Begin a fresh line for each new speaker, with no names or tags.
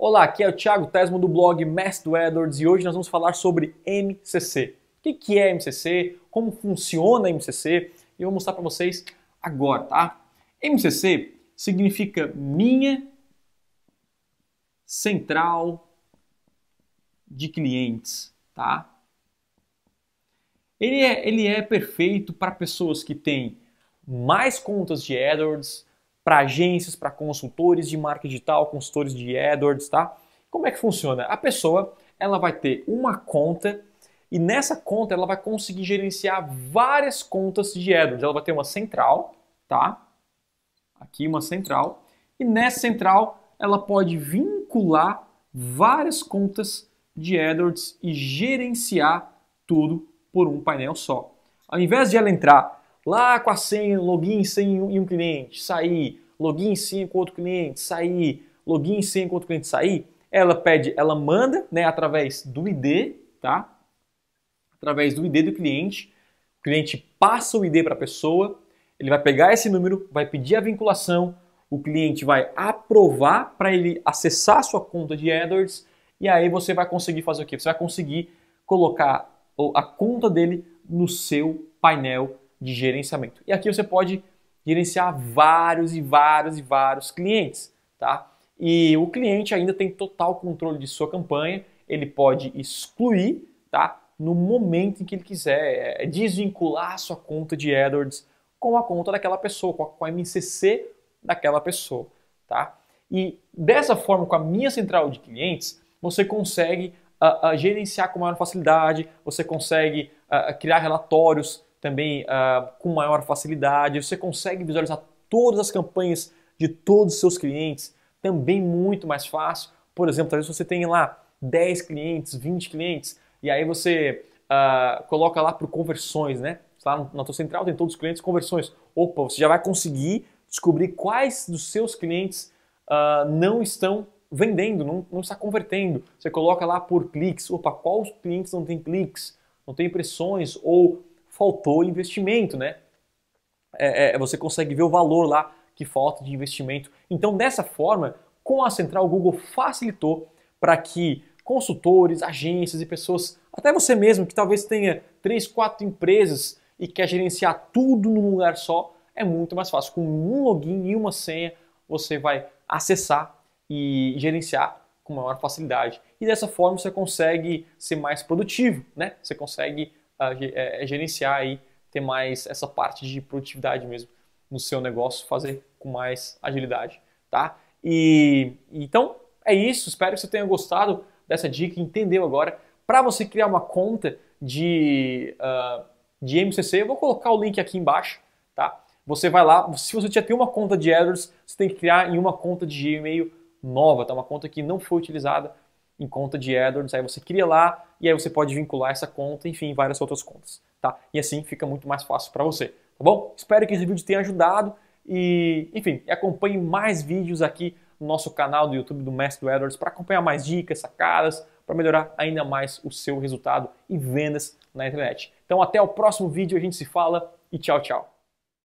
Olá, aqui é o Thiago Tesmo do blog Mestre do AdWords e hoje nós vamos falar sobre MCC. O que é MCC? Como funciona MCC? E eu vou mostrar para vocês agora, tá? MCC significa Minha Central de Clientes, tá? Ele é, ele é perfeito para pessoas que têm mais contas de AdWords, para agências, para consultores de marca digital, consultores de AdWords, tá? Como é que funciona? A pessoa, ela vai ter uma conta e nessa conta ela vai conseguir gerenciar várias contas de AdWords. Ela vai ter uma central, tá? Aqui uma central. E nessa central ela pode vincular várias contas de AdWords e gerenciar tudo por um painel só. Ao invés de ela entrar lá com a senha, login sem em um cliente, sair, login senha com outro cliente, sair, login senha com outro cliente, sair, ela pede, ela manda, né, através do ID, tá? Através do ID do cliente, o cliente passa o ID para a pessoa, ele vai pegar esse número, vai pedir a vinculação, o cliente vai aprovar para ele acessar a sua conta de AdWords e aí você vai conseguir fazer o quê? Você vai conseguir colocar a conta dele no seu painel de gerenciamento. E aqui você pode gerenciar vários e vários e vários clientes, tá? E o cliente ainda tem total controle de sua campanha, ele pode excluir, tá? No momento em que ele quiser, é, desvincular a sua conta de AdWords com a conta daquela pessoa, com a MCC daquela pessoa, tá? E dessa forma, com a minha central de clientes, você consegue uh, uh, gerenciar com maior facilidade, você consegue uh, criar relatórios também uh, com maior facilidade. Você consegue visualizar todas as campanhas de todos os seus clientes também muito mais fácil. Por exemplo, talvez você tenha lá 10 clientes, 20 clientes, e aí você uh, coloca lá por conversões, né? Lá na tua central tem todos os clientes conversões. Opa, você já vai conseguir descobrir quais dos seus clientes uh, não estão vendendo, não, não está convertendo. Você coloca lá por cliques. Opa, quais clientes não tem cliques, não tem impressões ou faltou investimento, né? É, é, você consegue ver o valor lá que falta de investimento. Então, dessa forma, com a central, o Google facilitou para que consultores, agências e pessoas, até você mesmo que talvez tenha três, quatro empresas e quer gerenciar tudo num lugar só, é muito mais fácil. Com um login e uma senha, você vai acessar e gerenciar com maior facilidade. E dessa forma você consegue ser mais produtivo, né? Você consegue é, é, gerenciar aí, ter mais essa parte de produtividade mesmo no seu negócio, fazer com mais agilidade, tá? E então é isso, espero que você tenha gostado dessa dica, entendeu agora. Para você criar uma conta de, uh, de MCC, eu vou colocar o link aqui embaixo, tá? Você vai lá, se você já tem uma conta de AdWords, você tem que criar em uma conta de Gmail nova, tá? Uma conta que não foi utilizada em conta de AdWords, aí você cria lá e aí você pode vincular essa conta, enfim, várias outras contas, tá? E assim fica muito mais fácil para você, tá bom? Espero que esse vídeo tenha ajudado e, enfim, acompanhe mais vídeos aqui no nosso canal do YouTube do Mestre do AdWords para acompanhar mais dicas, sacadas, para melhorar ainda mais o seu resultado e vendas na internet. Então até o próximo vídeo, a gente se fala e tchau, tchau.